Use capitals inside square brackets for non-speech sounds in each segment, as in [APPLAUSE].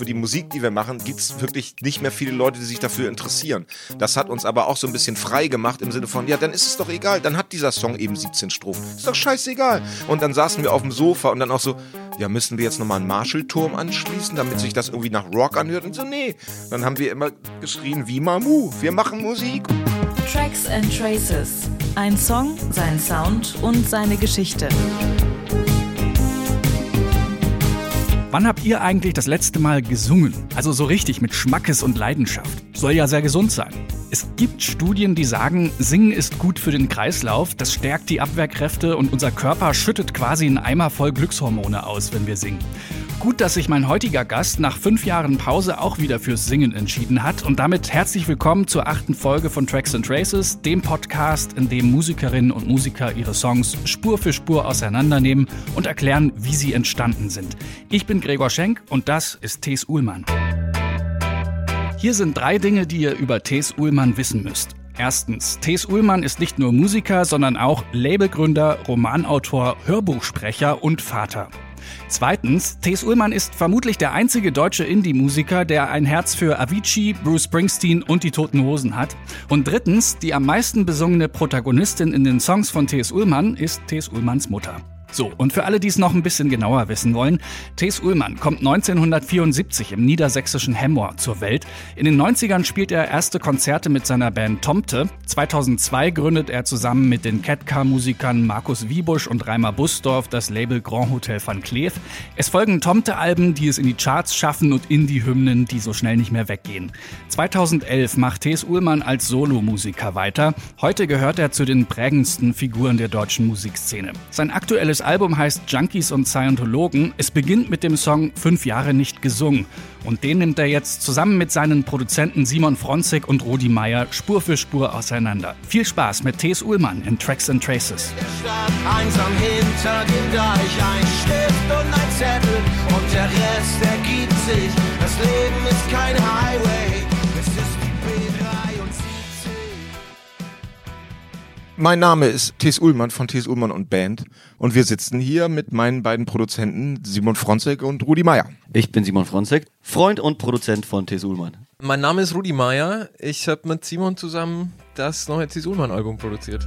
für die Musik, die wir machen, gibt es wirklich nicht mehr viele Leute, die sich dafür interessieren. Das hat uns aber auch so ein bisschen frei gemacht im Sinne von, ja, dann ist es doch egal, dann hat dieser Song eben 17 Strophen. Ist doch scheißegal. Und dann saßen wir auf dem Sofa und dann auch so, ja, müssen wir jetzt nochmal einen Marshall-Turm anschließen, damit sich das irgendwie nach Rock anhört? Und so, nee. Dann haben wir immer geschrien, wie Mamu, wir machen Musik. Tracks and Traces. Ein Song, sein Sound und seine Geschichte. Wann habt ihr eigentlich das letzte Mal gesungen? Also so richtig mit Schmackes und Leidenschaft. Soll ja sehr gesund sein. Es gibt Studien, die sagen, Singen ist gut für den Kreislauf, das stärkt die Abwehrkräfte und unser Körper schüttet quasi einen Eimer voll Glückshormone aus, wenn wir singen. Gut, dass sich mein heutiger Gast nach fünf Jahren Pause auch wieder fürs Singen entschieden hat. Und damit herzlich willkommen zur achten Folge von Tracks and Traces, dem Podcast, in dem Musikerinnen und Musiker ihre Songs Spur für Spur auseinandernehmen und erklären, wie sie entstanden sind. Ich bin Gregor Schenk und das ist Thes Uhlmann. Hier sind drei Dinge, die ihr über Thes Uhlmann wissen müsst. Erstens, Thes Uhlmann ist nicht nur Musiker, sondern auch Labelgründer, Romanautor, Hörbuchsprecher und Vater. Zweitens, Thes Ullmann ist vermutlich der einzige deutsche Indie-Musiker, der ein Herz für Avicii, Bruce Springsteen und die Toten Hosen hat. Und drittens, die am meisten besungene Protagonistin in den Songs von Thes Ullmann ist Thes Ullmanns Mutter. So, und für alle, die es noch ein bisschen genauer wissen wollen, Thes Ullmann kommt 1974 im niedersächsischen Hemmoor zur Welt. In den 90ern spielt er erste Konzerte mit seiner Band Tomte. 2002 gründet er zusammen mit den Catcar-Musikern Markus Wiebusch und Reimer Busdorf das Label Grand Hotel van Cleef. Es folgen Tomte-Alben, die es in die Charts schaffen und Indie-Hymnen, die so schnell nicht mehr weggehen. 2011 macht Thes Ullmann als Solomusiker weiter. Heute gehört er zu den prägendsten Figuren der deutschen Musikszene. Sein aktuelles das Album heißt Junkies und Scientologen. Es beginnt mit dem Song Fünf Jahre nicht gesungen. Und den nimmt er jetzt zusammen mit seinen Produzenten Simon Fronzig und Rudi Meier Spur für Spur auseinander. Viel Spaß mit T.S. Ullmann in Tracks and Traces. Einsam hinter dem Deich, ein Stift und ein Zettel und der Rest ergibt sich. Das Leben ist kein Highway. Mein Name ist Thies Ullmann von Thies Ullmann und Band und wir sitzen hier mit meinen beiden Produzenten Simon Fronzek und Rudi Meier. Ich bin Simon Fronzek, Freund und Produzent von Thies Ullmann. Mein Name ist Rudi Meier. Ich habe mit Simon zusammen das neue Thies Ullmann Album produziert.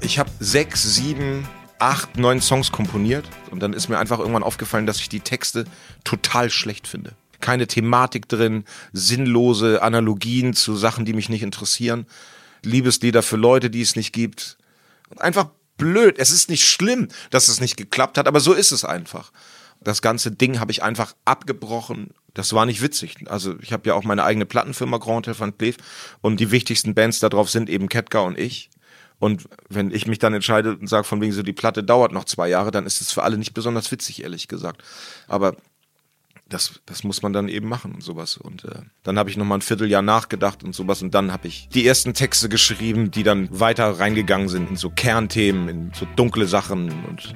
Ich habe sechs, sieben acht, neun Songs komponiert und dann ist mir einfach irgendwann aufgefallen, dass ich die Texte total schlecht finde. Keine Thematik drin, sinnlose Analogien zu Sachen, die mich nicht interessieren, Liebeslieder für Leute, die es nicht gibt. Einfach blöd. Es ist nicht schlimm, dass es nicht geklappt hat, aber so ist es einfach. Das ganze Ding habe ich einfach abgebrochen. Das war nicht witzig. Also ich habe ja auch meine eigene Plattenfirma Grand Hotel Cleef und die wichtigsten Bands darauf sind eben Ketka und ich. Und wenn ich mich dann entscheide und sage, von wegen so, die Platte dauert noch zwei Jahre, dann ist es für alle nicht besonders witzig, ehrlich gesagt. Aber das, das muss man dann eben machen und sowas. Und äh, dann habe ich nochmal ein Vierteljahr nachgedacht und sowas. Und dann habe ich die ersten Texte geschrieben, die dann weiter reingegangen sind in so Kernthemen, in so dunkle Sachen und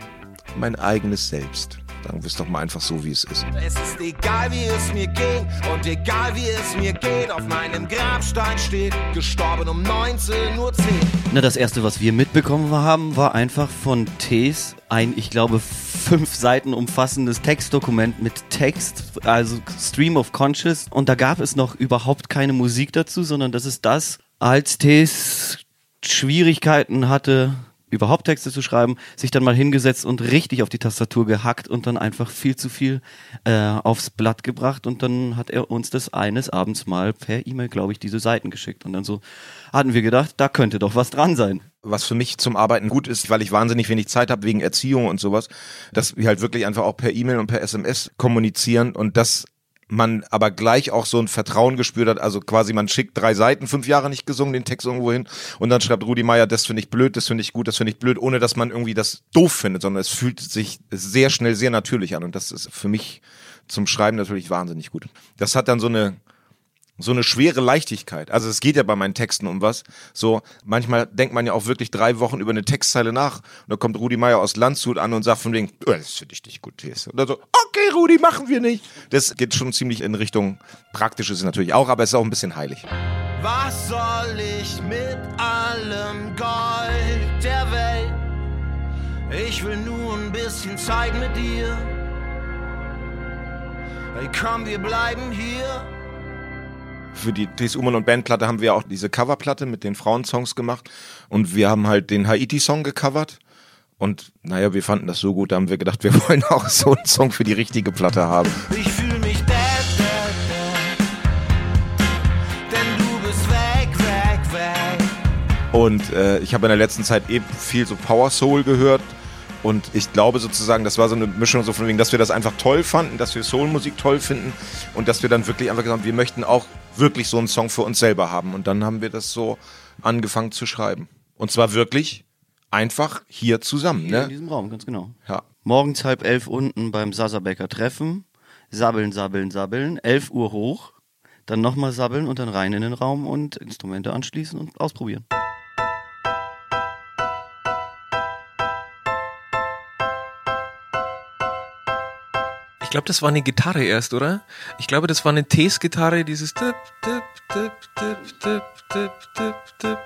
mein eigenes Selbst. Sagen wir es doch mal einfach so, wie es ist. Es ist egal, wie es mir ging und egal, wie es mir geht. Auf meinem Grabstein steht, gestorben um 19.10 Uhr. Na, das erste, was wir mitbekommen haben, war einfach von Tees ein, ich glaube, fünf Seiten umfassendes Textdokument mit Text, also Stream of Conscious. Und da gab es noch überhaupt keine Musik dazu, sondern das ist das, als Tees Schwierigkeiten hatte, überhaupt Texte zu schreiben, sich dann mal hingesetzt und richtig auf die Tastatur gehackt und dann einfach viel zu viel äh, aufs Blatt gebracht und dann hat er uns das eines Abends mal per E-Mail, glaube ich, diese Seiten geschickt und dann so hatten wir gedacht, da könnte doch was dran sein. Was für mich zum Arbeiten gut ist, weil ich wahnsinnig wenig Zeit habe wegen Erziehung und sowas, dass wir halt wirklich einfach auch per E-Mail und per SMS kommunizieren und das man aber gleich auch so ein Vertrauen gespürt hat. Also quasi man schickt drei Seiten, fünf Jahre nicht gesungen, den Text irgendwo hin und dann schreibt Rudi Meier, das finde ich blöd, das finde ich gut, das finde ich blöd, ohne dass man irgendwie das doof findet, sondern es fühlt sich sehr schnell, sehr natürlich an und das ist für mich zum Schreiben natürlich wahnsinnig gut. Das hat dann so eine so eine schwere Leichtigkeit. Also es geht ja bei meinen Texten um was. So manchmal denkt man ja auch wirklich drei Wochen über eine Textzeile nach und dann kommt Rudi Meier aus Landshut an und sagt von wegen, oh, das finde ich nicht gut, Thes. Oder so, okay, Rudi, machen wir nicht. Das geht schon ziemlich in Richtung praktisches natürlich auch, aber es ist auch ein bisschen heilig. Was soll ich mit allem Gold der Welt? Ich will nur ein bisschen Zeit mit dir. Hey, komm, wir bleiben hier. Für die TS Ullmann und Bandplatte haben wir auch diese Coverplatte mit den Frauensongs gemacht und wir haben halt den Haiti-Song gecovert. Und naja, wir fanden das so gut, da haben wir gedacht, wir [LAUGHS] wollen auch so einen Song für die richtige Platte haben. Ich fühl mich dead, dead, dead. Denn du bist weg, weg, weg. Und äh, ich habe in der letzten Zeit eben viel so Power Soul gehört. Und ich glaube sozusagen, das war so eine Mischung so von wegen, dass wir das einfach toll fanden, dass wir Soul-Musik toll finden und dass wir dann wirklich einfach gesagt haben, wir möchten auch wirklich so einen Song für uns selber haben. Und dann haben wir das so angefangen zu schreiben. Und zwar wirklich einfach hier zusammen. Hier in Ne? diesem Raum, ganz genau. Ja. Morgens halb elf unten beim Sasabecker Treffen. Sabbeln, sabbeln, sabbeln. Elf Uhr hoch. Dann nochmal sabbeln und dann rein in den Raum und Instrumente anschließen und ausprobieren. Glaube, das war eine Gitarre erst, oder? Ich glaube, das war eine Tees-Gitarre, dieses Tipp, Tipp, Tipp, Tipp, Tipp, Tipp, Tipp, Tipp.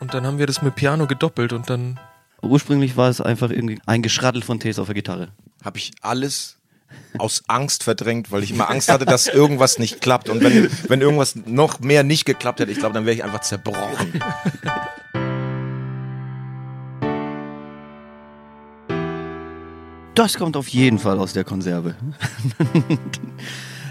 Und dann haben wir das mit Piano gedoppelt und dann. Ursprünglich war es einfach irgendwie ein Geschraddel von Tees auf der Gitarre. Habe ich alles aus Angst verdrängt, weil ich immer Angst hatte, dass irgendwas nicht klappt. Und wenn, wenn irgendwas noch mehr nicht geklappt hätte, ich glaube, dann wäre ich einfach zerbrochen. [LAUGHS] Das kommt auf jeden Fall aus der Konserve. [LAUGHS]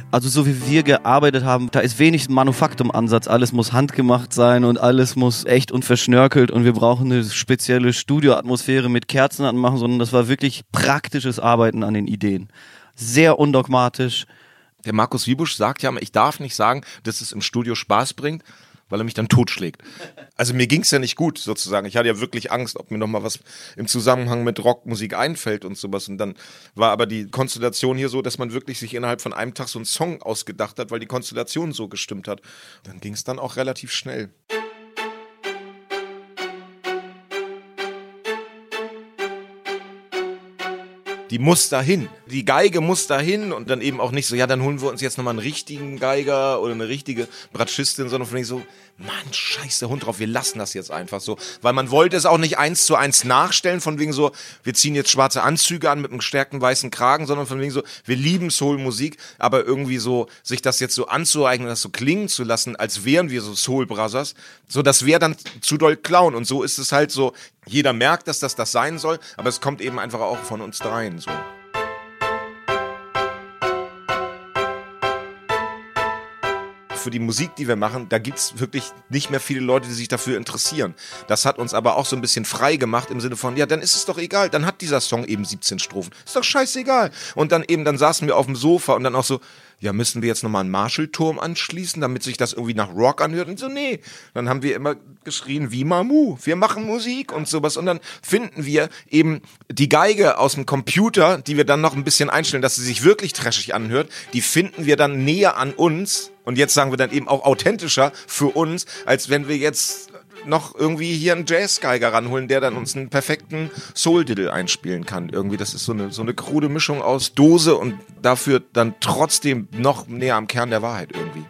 Also so wie wir gearbeitet haben, da ist wenig Manufaktum-Ansatz. Alles muss handgemacht sein und alles muss echt und verschnörkelt und wir brauchen eine spezielle Studioatmosphäre mit Kerzen anmachen, sondern das war wirklich praktisches Arbeiten an den Ideen. Sehr undogmatisch. Der Markus Wiebusch sagt ja ich darf nicht sagen, dass es im Studio Spaß bringt, weil er mich dann totschlägt. Also mir ging's ja nicht gut, sozusagen. Ich hatte ja wirklich Angst, ob mir noch mal was im Zusammenhang mit Rockmusik einfällt und sowas. Und dann war aber die Konstellation hier so, dass man wirklich sich innerhalb von einem Tag so einen Song ausgedacht hat, weil die Konstellation so gestimmt hat. Dann ging's dann auch relativ schnell. die muss dahin. Die Geige muss dahin und dann eben auch nicht so, ja, dann holen wir uns jetzt nochmal einen richtigen Geiger oder eine richtige Bratschistin, sondern von so, Mann, scheiß der Hund drauf, wir lassen das jetzt einfach so. Weil man wollte es auch nicht eins zu eins nachstellen, von wegen so, wir ziehen jetzt schwarze Anzüge an mit einem gestärkten weißen Kragen, sondern von wegen so, wir lieben Soul-Musik, aber irgendwie so, sich das jetzt so anzueignen, das so klingen zu lassen, als wären wir so Soul Brothers, so, das wäre dann zu doll klauen. Und so ist es halt so, jeder merkt, dass das das sein soll, aber es kommt eben einfach auch von uns dreien so. Für die Musik, die wir machen, da gibt's wirklich nicht mehr viele Leute, die sich dafür interessieren. Das hat uns aber auch so ein bisschen frei gemacht im Sinne von, ja, dann ist es doch egal, dann hat dieser Song eben 17 Strophen. Ist doch scheißegal. Und dann eben, dann saßen wir auf dem Sofa und dann auch so, ja, müssen wir jetzt nochmal einen Marshallturm anschließen, damit sich das irgendwie nach Rock anhört? Und so, nee. Dann haben wir immer geschrien, wie Mamu, wir machen Musik und sowas. Und dann finden wir eben die Geige aus dem Computer, die wir dann noch ein bisschen einstellen, dass sie sich wirklich trashig anhört, die finden wir dann näher an uns. Und jetzt sagen wir dann eben auch authentischer für uns, als wenn wir jetzt noch irgendwie hier einen Jazzgeiger ranholen, der dann uns einen perfekten Soul-Diddle einspielen kann. Irgendwie, das ist so eine, so eine krude Mischung aus Dose und dafür dann trotzdem noch näher am Kern der Wahrheit irgendwie.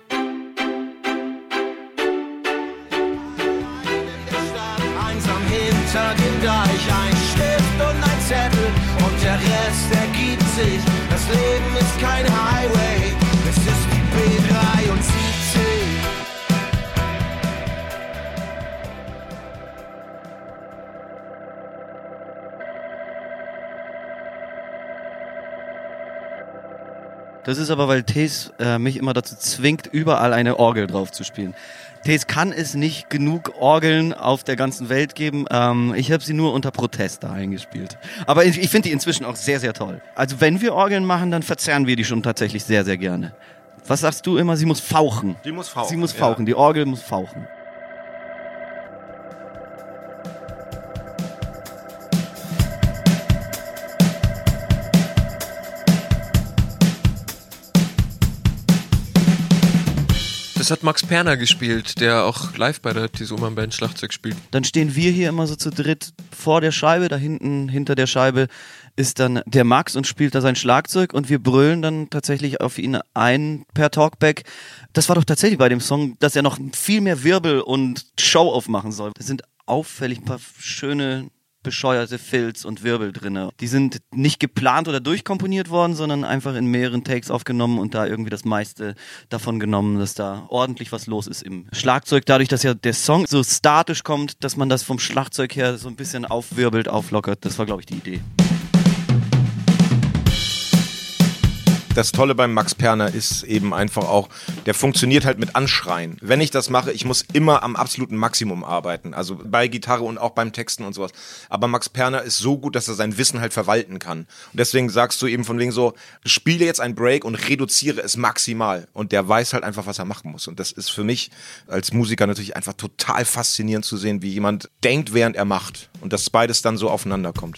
Einsam hinter dem Deich, ein Stift und ein Zettel und der Rest ergibt sich. Das Leben ist kein Highway, Das ist aber, weil Tees äh, mich immer dazu zwingt, überall eine Orgel drauf zu spielen. Tees kann es nicht genug Orgeln auf der ganzen Welt geben. Ähm, ich habe sie nur unter Protest da eingespielt. Aber ich, ich finde die inzwischen auch sehr, sehr toll. Also wenn wir Orgeln machen, dann verzerren wir die schon tatsächlich sehr, sehr gerne. Was sagst du immer? Sie muss fauchen. Die muss fauchen. Sie muss fauchen. Die Orgel muss fauchen. Das hat Max Perner gespielt, der auch live bei der Tisuman Band Schlagzeug spielt. Dann stehen wir hier immer so zu dritt vor der Scheibe, da hinten hinter der Scheibe ist dann der Max und spielt da sein Schlagzeug und wir brüllen dann tatsächlich auf ihn ein per Talkback. Das war doch tatsächlich bei dem Song, dass er noch viel mehr Wirbel und Show aufmachen soll. Das sind auffällig ein paar schöne bescheuerte Filz und Wirbel drinne. Die sind nicht geplant oder durchkomponiert worden, sondern einfach in mehreren Takes aufgenommen und da irgendwie das meiste davon genommen, dass da ordentlich was los ist im Schlagzeug. Dadurch, dass ja der Song so statisch kommt, dass man das vom Schlagzeug her so ein bisschen aufwirbelt, auflockert. Das war, glaube ich, die Idee. Das Tolle beim Max Perner ist eben einfach auch, der funktioniert halt mit Anschreien. Wenn ich das mache, ich muss immer am absoluten Maximum arbeiten. Also bei Gitarre und auch beim Texten und sowas. Aber Max Perner ist so gut, dass er sein Wissen halt verwalten kann. Und deswegen sagst du eben von wegen so, spiele jetzt ein Break und reduziere es maximal. Und der weiß halt einfach, was er machen muss. Und das ist für mich als Musiker natürlich einfach total faszinierend zu sehen, wie jemand denkt, während er macht. Und dass beides dann so aufeinander kommt.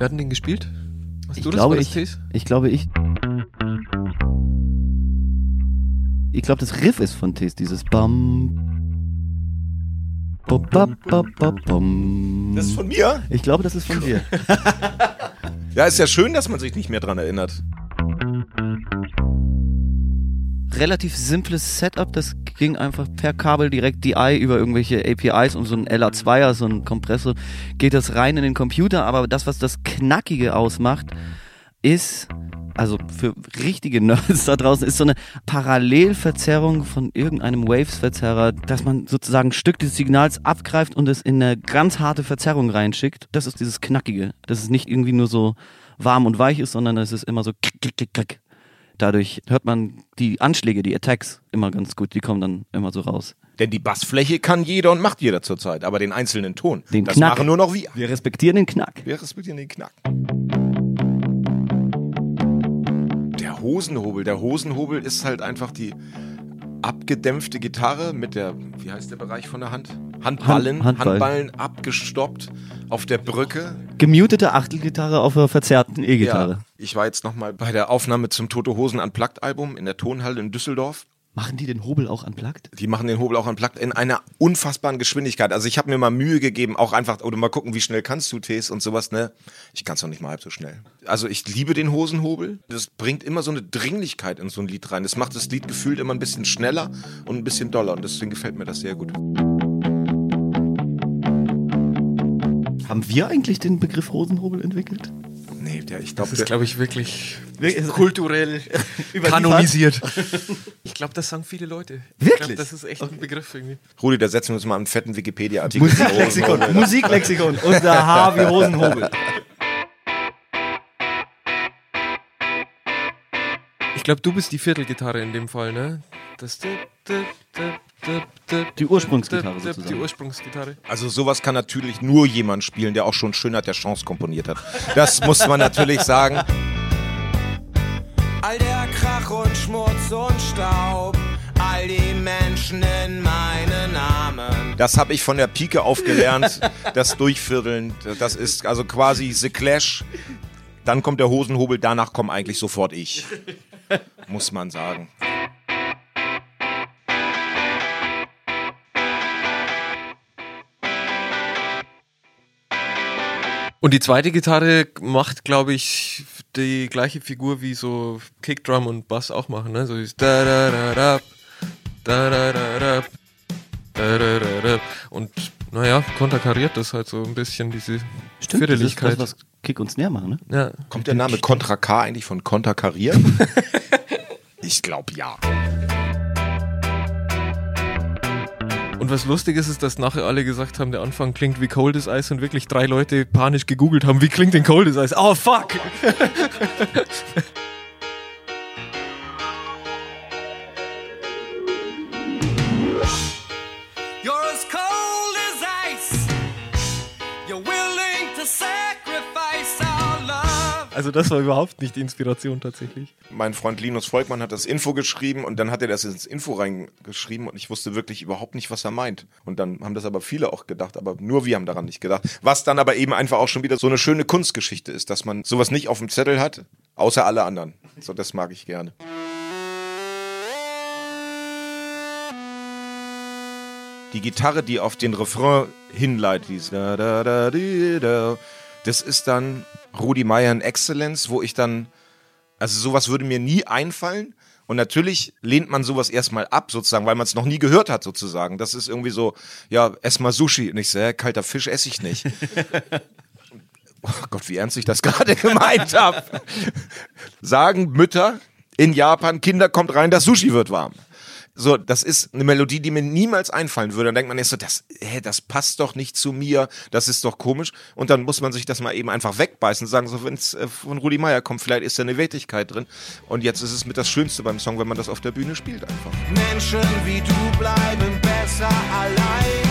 Wer hat denn den gespielt? Hast Ich du glaube, das? ich, das Tees? ich glaube, ich. Ich glaube, das Riff ist von Tes, dieses Bam. Das ist von mir? Ich glaube, das ist von dir. [LAUGHS] Ja, ist ja schön, dass man sich nicht mehr dran erinnert. Relativ simples Setup, das ging einfach per Kabel direkt DI über irgendwelche APIs und so ein LA2er, so ein Kompressor, geht das rein in den Computer, aber das, was das Knackige ausmacht, ist, also für richtige Nerds [LAUGHS] da draußen, ist so eine Parallelverzerrung von irgendeinem Waves-Verzerrer, dass man sozusagen ein Stück des Signals abgreift und es in eine ganz harte Verzerrung reinschickt. Das ist dieses Knackige. Dass es nicht irgendwie nur so warm und weich ist, sondern es ist immer so klick, klick, klick, klick. Dadurch hört man die Anschläge, die Attacks immer ganz gut. Die kommen dann immer so raus. Denn die Bassfläche kann jeder und macht jeder zurzeit, aber den einzelnen Ton, Den das Knack. machen nur noch wir. Wir respektieren den Knack. Wir respektieren den Knack. Der Hosenhobel. Der Hosenhobel ist halt einfach die abgedämpfte Gitarre mit der, wie heißt der Bereich von der Hand? Handballen. Hand- Handballen. Handballen abgestoppt auf der Brücke. Gemutete Achtelgitarre auf einer verzerrten E-Gitarre. Ja, ich war jetzt nochmal bei der Aufnahme zum Tote Hosen Unplugged Album in der Tonhalle in Düsseldorf. Machen die den Hobel auch unplugged? Die machen den Hobel auch unplugged in einer unfassbaren Geschwindigkeit. Also ich habe mir mal Mühe gegeben, auch einfach, oder mal gucken, wie schnell kannst du Tees und sowas, ne? Ich kann es noch nicht mal halb so schnell. Also ich liebe den Hosenhobel. Das bringt immer so eine Dringlichkeit in so ein Lied rein. Das macht das Lied gefühlt immer ein bisschen schneller und ein bisschen doller. Und deswegen gefällt mir das sehr gut. Haben wir eigentlich den Begriff Hosenhobel entwickelt? Nee, der, ich Das glaube, ist, der, glaube ich, wirklich Wirklich? kulturell [LAUGHS] kanonisiert. [LAUGHS] Ich glaube, das sagen viele Leute. Ich Wirklich? glaube, das ist echt ein Begriff irgendwie. Rudi, da setzen wir uns mal einen fetten Wikipedia-Artikel. Musiklexikon, Musiklexikon. Unser Haar wie Hosenhobel. Ich glaube, du bist die Viertelgitarre in dem Fall, ne? Das dip, dip, dip, Die Ursprungsgitarre sozusagen. Die Ursprungsgitarre. Also sowas kann natürlich nur jemand spielen, der auch schon Schönheit der Chance komponiert hat. Das muss man natürlich sagen. All der Krach und Schmutz und Staub, all die Menschen in meinen Armen. Das habe ich von der Pike auf gelernt. Das Durchvierteln, das ist also quasi The Clash. Dann kommt der Hosenhobel, danach komme eigentlich sofort ich. Muss man sagen. Und die zweite Gitarre macht, glaube ich, die gleiche Figur wie so Kickdrum und Bass auch machen, ne? So ist da da da da da da da da da da da da und naja, konterkariert das halt so ein bisschen diese Stimmt, das ist das, was Kick und Snare machen, ne? Ja. Kommt der Name Contra K eigentlich von konterkarieren? [LAUGHS] ich glaube ja. Was lustig ist, ist, dass nachher alle gesagt haben, der Anfang klingt wie Cold as Ice und wirklich drei Leute panisch gegoogelt haben, wie klingt denn Cold as Ice? Oh fuck! [LAUGHS] Also das war überhaupt nicht die Inspiration tatsächlich. Mein Freund Linus Volkmann hat das Info geschrieben und dann hat er das ins Info reingeschrieben und ich wusste wirklich überhaupt nicht, was er meint. Und dann haben das aber viele auch gedacht, aber nur wir haben daran nicht gedacht. Was dann aber eben einfach auch schon wieder so eine schöne Kunstgeschichte ist, dass man sowas nicht auf dem Zettel hat, außer alle anderen. So, das mag ich gerne. Die Gitarre, die auf den Refrain hinleitet, dieses da, da, da, di, da, das ist dann Rudi Meyer in Excellence, wo ich dann Also sowas würde mir nie einfallen. Und natürlich lehnt man sowas erstmal ab, sozusagen, weil man es noch nie gehört hat, sozusagen. Das ist irgendwie so, ja, ess mal Sushi. Und ich so, kalter Fisch esse ich nicht. [LAUGHS] oh Gott, wie ernst ich das [LAUGHS] gerade gemeint habe. Sagen Mütter in Japan, Kinder kommt rein, das Sushi wird warm. So, das ist eine Melodie, die mir niemals einfallen würde. Dann denkt man erst so, das, hä, das passt doch nicht zu mir, das ist doch komisch. Und dann muss man sich das mal eben einfach wegbeißen und sagen, so, wenn es äh, von Rudi Meier kommt, vielleicht ist da eine Wertigkeit drin. Und jetzt ist es mit das Schönste beim Song, wenn man das auf der Bühne spielt einfach. Menschen wie du bleiben besser allein.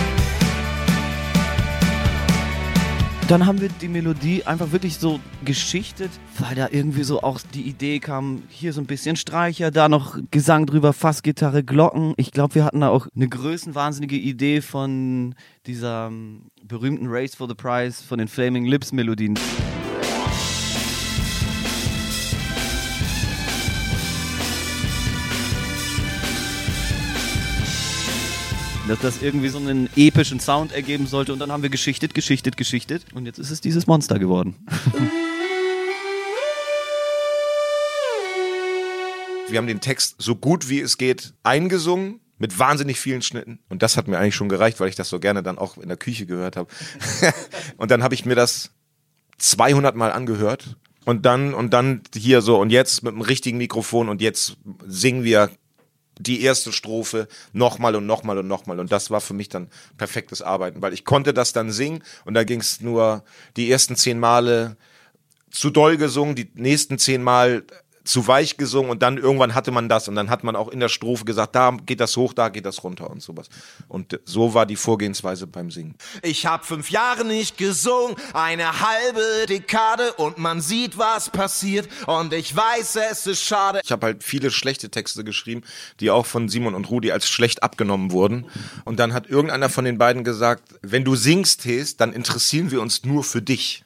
Dann haben wir die Melodie einfach wirklich so geschichtet, weil da irgendwie so auch die Idee kam, hier so ein bisschen Streicher, da noch Gesang drüber, Fassgitarre, Glocken. Ich glaube, wir hatten da auch eine größenwahnsinnige Idee von dieser ähm, berühmten Race for the Prize von den Flaming Lips Melodien. Dass das irgendwie so einen epischen Sound ergeben sollte. Und dann haben wir geschichtet, geschichtet, geschichtet. Und jetzt ist es dieses Monster geworden. Wir haben den Text so gut wie es geht eingesungen mit wahnsinnig vielen Schnitten. Und das hat mir eigentlich schon gereicht, weil ich das so gerne dann auch in der Küche gehört habe. [LAUGHS] und dann habe ich mir das 200 Mal angehört. Und dann, und dann hier so, und jetzt mit dem richtigen Mikrofon und jetzt singen wir die erste Strophe nochmal und nochmal und nochmal. Und das war für mich dann perfektes Arbeiten, weil ich konnte das dann singen und da ging es nur die ersten zehn Male zu doll gesungen, die nächsten zehn Mal zu weich gesungen und dann irgendwann hatte man das und dann hat man auch in der Strophe gesagt, da geht das hoch, da geht das runter und sowas. Und so war die Vorgehensweise beim Singen. Ich hab fünf Jahre nicht gesungen, eine halbe Dekade und man sieht, was passiert und ich weiß, es ist schade. Ich habe halt viele schlechte Texte geschrieben, die auch von Simon und Rudi als schlecht abgenommen wurden. Und dann hat irgendeiner von den beiden gesagt, wenn du singst, Hes, dann interessieren wir uns nur für dich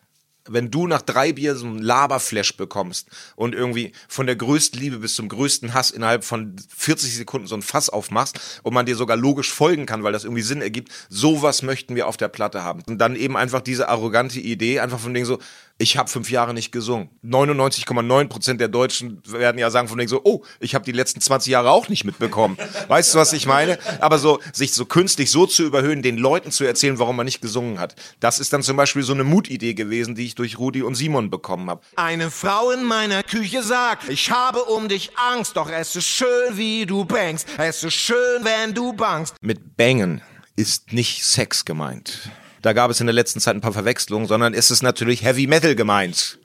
wenn du nach drei Bier so ein Laberflash bekommst und irgendwie von der größten Liebe bis zum größten Hass innerhalb von 40 Sekunden so ein Fass aufmachst und man dir sogar logisch folgen kann, weil das irgendwie Sinn ergibt, sowas möchten wir auf der Platte haben. Und dann eben einfach diese arrogante Idee, einfach von dem so, ich habe fünf Jahre nicht gesungen. 99,9 Prozent der Deutschen werden ja sagen von denen so, oh, ich habe die letzten 20 Jahre auch nicht mitbekommen. [LAUGHS] weißt du, was ich meine? Aber so sich so künstlich so zu überhöhen, den Leuten zu erzählen, warum man nicht gesungen hat, das ist dann zum Beispiel so eine Mutidee gewesen, die ich durch Rudi und Simon bekommen habe. Eine Frau in meiner Küche sagt, ich habe um dich Angst, doch es ist schön, wie du bangst. Es ist schön, wenn du bangst. Mit Bangen ist nicht Sex gemeint. Da gab es in der letzten Zeit ein paar Verwechslungen, sondern ist es natürlich Heavy Metal gemeint.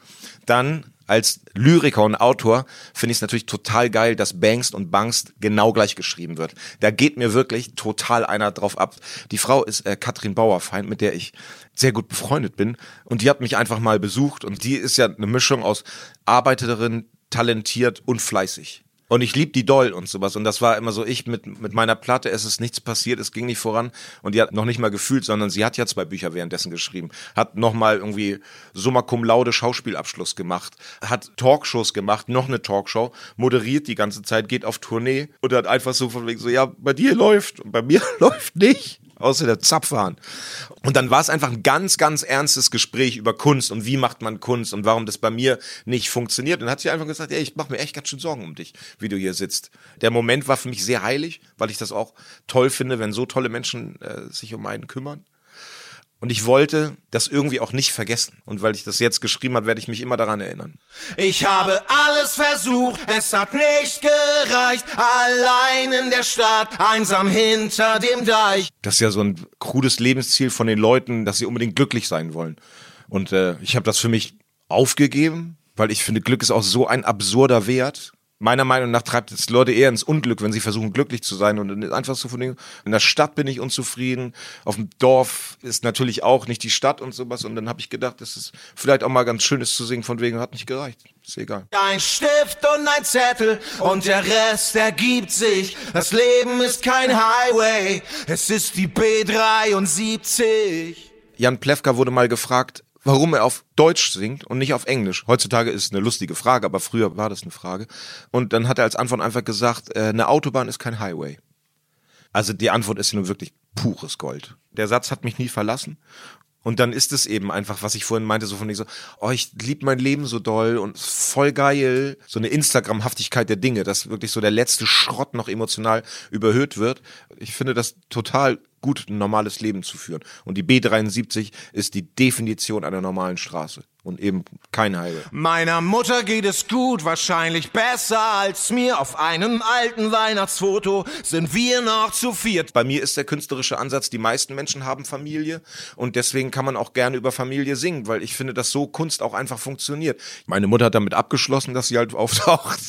Dann als Lyriker und Autor finde ich es natürlich total geil, dass Bangst und Bangst genau gleich geschrieben wird. Da geht mir wirklich total einer drauf ab. Die Frau ist äh, Katrin Bauerfeind, mit der ich sehr gut befreundet bin. Und die hat mich einfach mal besucht. Und die ist ja eine Mischung aus Arbeiterin, talentiert und fleißig. Und ich lieb die doll und sowas. Und das war immer so, ich mit, mit meiner Platte, es ist nichts passiert, es ging nicht voran. Und die hat noch nicht mal gefühlt, sondern sie hat ja zwei Bücher währenddessen geschrieben. Hat nochmal irgendwie Summa Cum Laude Schauspielabschluss gemacht. Hat Talkshows gemacht, noch eine Talkshow, moderiert die ganze Zeit, geht auf Tournee und hat einfach so von wegen so, ja, bei dir läuft und bei mir [LAUGHS] läuft nicht außer der Zapfhahn. Und dann war es einfach ein ganz, ganz ernstes Gespräch über Kunst und wie macht man Kunst und warum das bei mir nicht funktioniert. Und dann hat sie einfach gesagt, ey, ich mache mir echt ganz schön Sorgen um dich, wie du hier sitzt. Der Moment war für mich sehr heilig, weil ich das auch toll finde, wenn so tolle Menschen äh, sich um einen kümmern. Und ich wollte das irgendwie auch nicht vergessen. Und weil ich das jetzt geschrieben habe, werde ich mich immer daran erinnern. Ich habe alles versucht, es hat nicht gereicht. Allein in der Stadt, einsam hinter dem Deich. Das ist ja so ein krudes Lebensziel von den Leuten, dass sie unbedingt glücklich sein wollen. Und äh, ich habe das für mich aufgegeben, weil ich finde, Glück ist auch so ein absurder Wert meiner Meinung nach treibt es Leute eher ins Unglück, wenn sie versuchen glücklich zu sein und einfach so von Dingen. In der Stadt bin ich unzufrieden, auf dem Dorf ist natürlich auch nicht die Stadt und sowas und dann habe ich gedacht, das ist vielleicht auch mal ganz schönes zu singen, von wegen hat nicht gereicht. Ist egal. Ein Stift und ein Zettel und der Rest ergibt sich. Das Leben ist kein Highway, es ist die B73. Jan Plewka wurde mal gefragt, warum er auf Deutsch singt und nicht auf Englisch. Heutzutage ist es eine lustige Frage, aber früher war das eine Frage. Und dann hat er als Antwort einfach gesagt, äh, eine Autobahn ist kein Highway. Also die Antwort ist nun wirklich pures Gold. Der Satz hat mich nie verlassen Und dann ist es eben einfach, was ich vorhin meinte, so von wegen so, oh, ich lieb mein Leben so doll und voll geil. So eine Instagram-Haftigkeit der Dinge, dass wirklich so der letzte Schrott noch emotional überhöht wird. Ich finde das total gut, ein normales Leben zu führen. Und die B73 ist die Definition einer normalen Straße und eben kein Highway. Meiner Mutter geht es gut, wahrscheinlich besser als mir. Auf einem alten Weihnachtsfoto sind wir noch zu viert. Bei mir ist der künstlerische Ansatz, die meisten Menschen haben Familie und deswegen kann man auch gerne über Familie singen, weil ich finde, dass so Kunst auch einfach funktioniert. Meine Mutter hat damit abgeschlossen, dass sie halt auftaucht.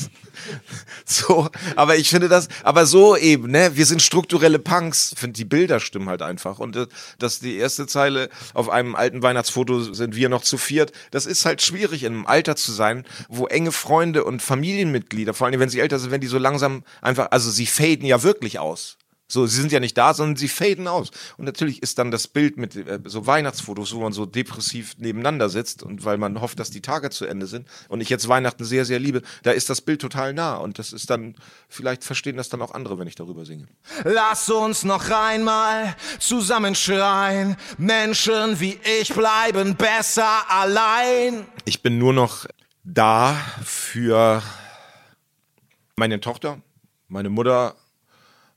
[LAUGHS] so, aber ich finde das, aber so eben, ne, wir sind strukturelle Punks. Ich finde, die Bilder stimmen halt einfach und äh, dass die erste Zeile auf einem alten Weihnachtsfoto sind wir noch zu viert, das ist halt schwierig in einem Alter zu sein, wo enge Freunde und Familienmitglieder, vor allem wenn sie älter sind, wenn die so langsam einfach, also sie faden ja wirklich aus. So, sie sind ja nicht da, sondern sie faden aus. Und natürlich ist dann das Bild mit äh, so Weihnachtsfotos, wo man so depressiv nebeneinander sitzt und weil man hofft, dass die Tage zu Ende sind und ich jetzt Weihnachten sehr, sehr liebe, da ist das Bild total nah und das ist dann, vielleicht verstehen das dann auch andere, wenn ich darüber singe. Lass uns noch einmal zusammenschreien. Menschen wie ich bleiben besser allein. Ich bin nur noch da für meine Tochter, meine Mutter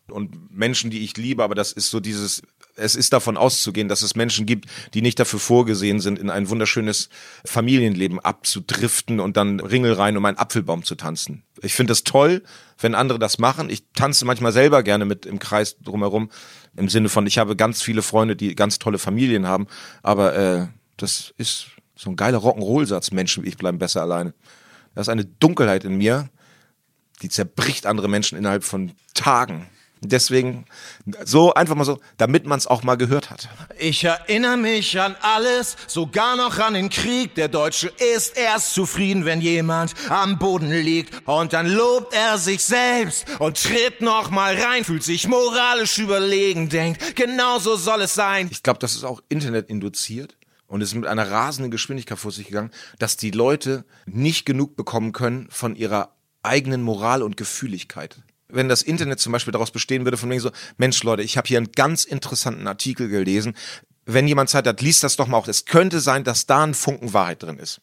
und Menschen, die ich liebe, aber das ist so dieses, es ist davon auszugehen, dass es Menschen gibt, die nicht dafür vorgesehen sind, in ein wunderschönes Familienleben abzudriften und dann Ringel rein, um einen Apfelbaum zu tanzen. Ich finde es toll, wenn andere das machen. Ich tanze manchmal selber gerne mit im Kreis drumherum, im Sinne von, ich habe ganz viele Freunde, die ganz tolle Familien haben, aber äh, das ist so ein geiler Rock'n'Roll-Satz, Menschen ich bleiben besser alleine. Da ist eine Dunkelheit in mir, die zerbricht andere Menschen innerhalb von Tagen. Deswegen so einfach mal so, damit man es auch mal gehört hat. Ich erinnere mich an alles, sogar noch an den Krieg. Der Deutsche ist erst zufrieden, wenn jemand am Boden liegt. Und dann lobt er sich selbst und tritt noch mal rein, fühlt sich moralisch überlegen, denkt, genau so soll es sein. Ich glaube, das ist auch Internet induziert und ist mit einer rasenden Geschwindigkeit vor sich gegangen, dass die Leute nicht genug bekommen können von ihrer eigenen Moral und Gefühligkeit wenn das Internet zum Beispiel daraus bestehen würde, von wegen so, Mensch Leute, ich habe hier einen ganz interessanten Artikel gelesen. Wenn jemand Zeit hat, liest das doch mal auch. Es könnte sein, dass da ein Funken Wahrheit drin ist.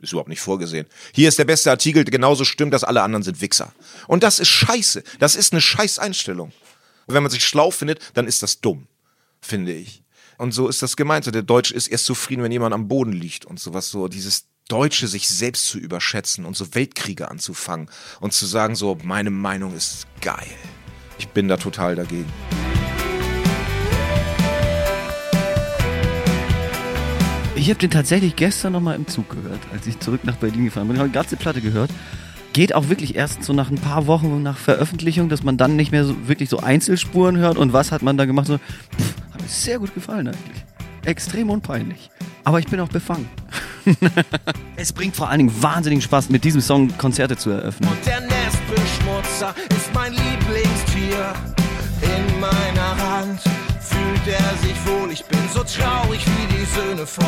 Ist überhaupt nicht vorgesehen. Hier ist der beste Artikel, genauso stimmt, dass alle anderen sind Wichser. Und das ist scheiße. Das ist eine scheiß Einstellung. Und wenn man sich schlau findet, dann ist das dumm, finde ich. Und so ist das gemeint. Der Deutsche ist erst zufrieden, wenn jemand am Boden liegt und sowas so. Dieses Deutsche, sich selbst zu überschätzen und so Weltkriege anzufangen und zu sagen, so, meine Meinung ist geil. Ich bin da total dagegen. Ich habe den tatsächlich gestern nochmal im Zug gehört, als ich zurück nach Berlin gefahren bin. Ich habe die ganze Platte gehört. Geht auch wirklich erst so nach ein paar Wochen nach Veröffentlichung, dass man dann nicht mehr so wirklich so Einzelspuren hört. Und was hat man da gemacht? So, pff, hat mir sehr gut gefallen eigentlich. Extrem unpeinlich. Aber ich bin auch befangen. [LAUGHS] es bringt vor allen Dingen wahnsinnigen Spaß, mit diesem Song Konzerte zu eröffnen. Und der Nestbeschmutzer ist mein Lieblingstier. In meiner Hand fühlt er sich wohl. Ich bin so traurig wie die Söhne von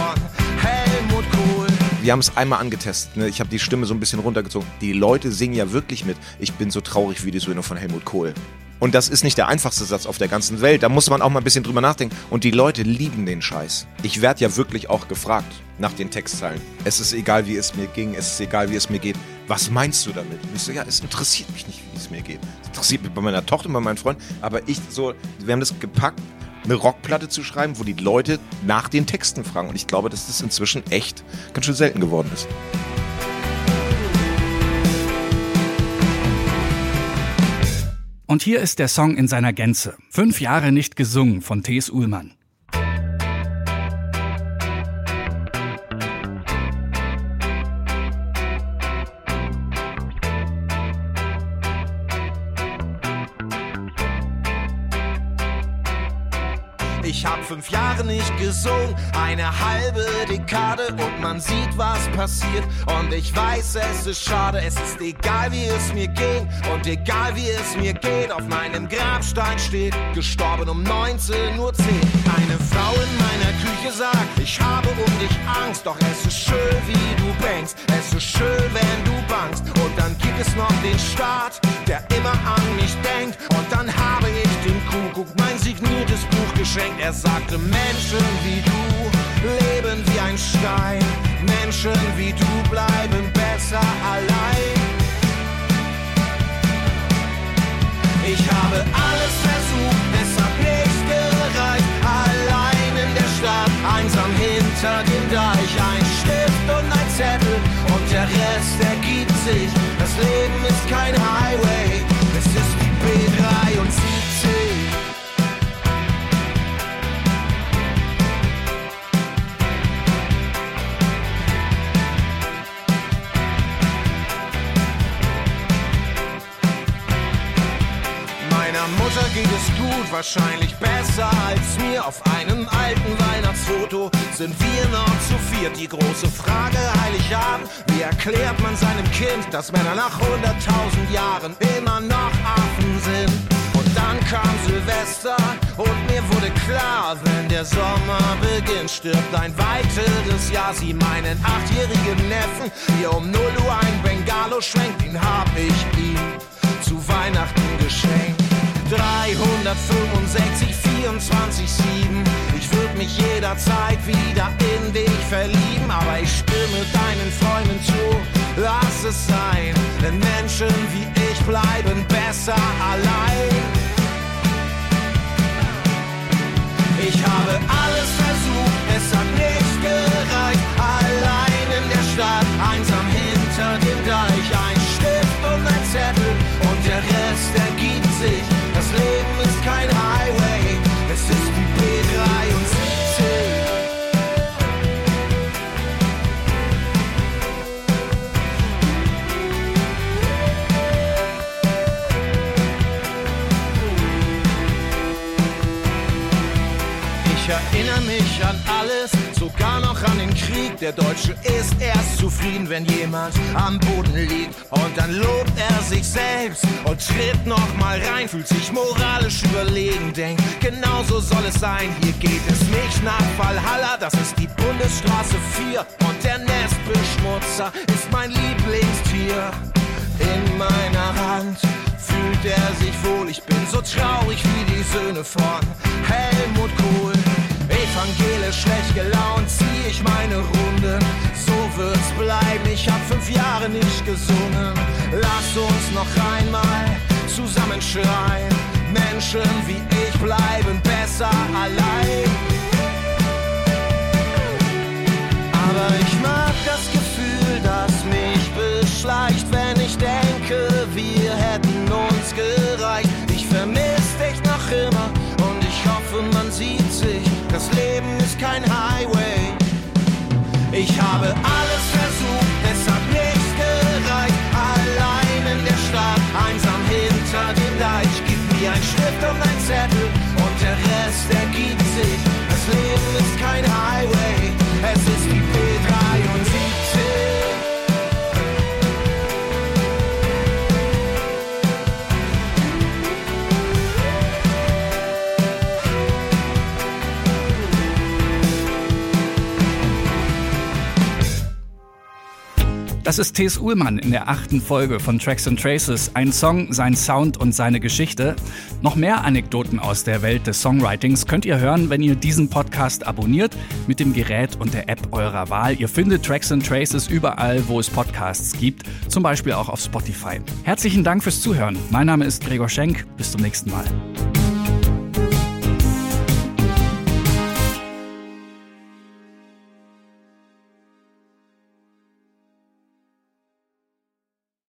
Helmut Kohl. Wir haben es einmal angetestet. Ne? Ich habe die Stimme so ein bisschen runtergezogen. Die Leute singen ja wirklich mit. Ich bin so traurig wie die Söhne von Helmut Kohl. Und das ist nicht der einfachste Satz auf der ganzen Welt. Da muss man auch mal ein bisschen drüber nachdenken. Und die Leute lieben den Scheiß. Ich werde ja wirklich auch gefragt nach den Textzeilen. Es ist egal, wie es mir ging. Es ist egal, wie es mir geht. Was meinst du damit? Und ich so, ja, es interessiert mich nicht, wie es mir geht. Es interessiert mich bei meiner Tochter bei meinen Freunden. Aber ich so, wir haben das gepackt, eine Rockplatte zu schreiben, wo die Leute nach den Texten fragen. Und ich glaube, dass das inzwischen echt ganz schön selten geworden ist. Und hier ist der Song in seiner Gänze. Fünf Jahre nicht gesungen von T.S. Uhlmann. Fünf Jahre nicht gesungen, eine halbe Dekade und man sieht, was passiert. Und ich weiß, es ist schade, es ist egal, wie es mir ging und egal, wie es mir geht. Auf meinem Grabstein steht, gestorben um 19.10 Uhr. Eine Frau in meiner Küche sagt, ich habe um dich Angst, doch es ist schön, wie du bangst. Es ist schön, wenn du bangst. Und dann gibt es noch den Staat, der immer an mich denkt. Und dann habe ich Kuckuck mein signiertes Buch geschenkt. Er sagte, Menschen wie du leben wie ein Stein. Menschen wie du bleiben besser allein. Ich habe alles versucht, es hat nicht gereicht. Allein in der Stadt, einsam hinter dem Deich. Ein Stift und ein Zettel und der Rest ergibt sich. Das Leben ist kein Highway, wahrscheinlich besser als mir. Auf einem alten Weihnachtsfoto sind wir noch zu viert. Die große Frage Heiligabend, wie erklärt man seinem Kind, dass Männer nach 100.000 Jahren immer noch Affen sind? Und dann kam Silvester und mir wurde klar, wenn der Sommer beginnt, stirbt ein weiteres Jahr. Sie meinen achtjährigen Neffen, hier um 0 Uhr ein Bengalo schwenkt, den hab ich ihm zu Weihnachten geschenkt. 365, 24, 7. Ich würde mich jederzeit wieder in dich verlieben, aber ich stimme deinen Freunden zu. Lass es sein, denn Menschen wie ich bleiben besser allein. Ich habe alles versucht, es hat nicht noch an den Krieg. Der Deutsche ist erst zufrieden, wenn jemand am Boden liegt. Und dann lobt er sich selbst und tritt noch mal rein, fühlt sich moralisch überlegen, denkt, genau so soll es sein. Hier geht es nicht nach Valhalla, das ist die Bundesstraße 4. Und der Nestbeschmutzer ist mein Lieblingstier. In meiner Hand fühlt er sich wohl. Ich bin so traurig wie die Söhne von Helmut Kohl. Evangelisch schlecht gelaunt zieh ich meine Runden. So wird's bleiben, ich hab fünf Jahre nicht gesungen. Lass uns noch einmal zusammen schreien. Menschen wie ich bleiben besser allein. Aber ich mag das Gefühl, das mich beschleicht, wenn ich denke, wir hätten uns gereicht. Ich vermiss dich noch immer und ich hoffe, man sieht sich. Das Leben ist kein Highway. Ich habe alles versucht, Das ist T.S. Uhlmann in der achten Folge von Tracks and Traces. Ein Song, sein Sound und seine Geschichte. Noch mehr Anekdoten aus der Welt des Songwritings könnt ihr hören, wenn ihr diesen Podcast abonniert mit dem Gerät und der App eurer Wahl. Ihr findet Tracks and Traces überall, wo es Podcasts gibt, zum Beispiel auch auf Spotify. Herzlichen Dank fürs Zuhören. Mein Name ist Gregor Schenk. Bis zum nächsten Mal.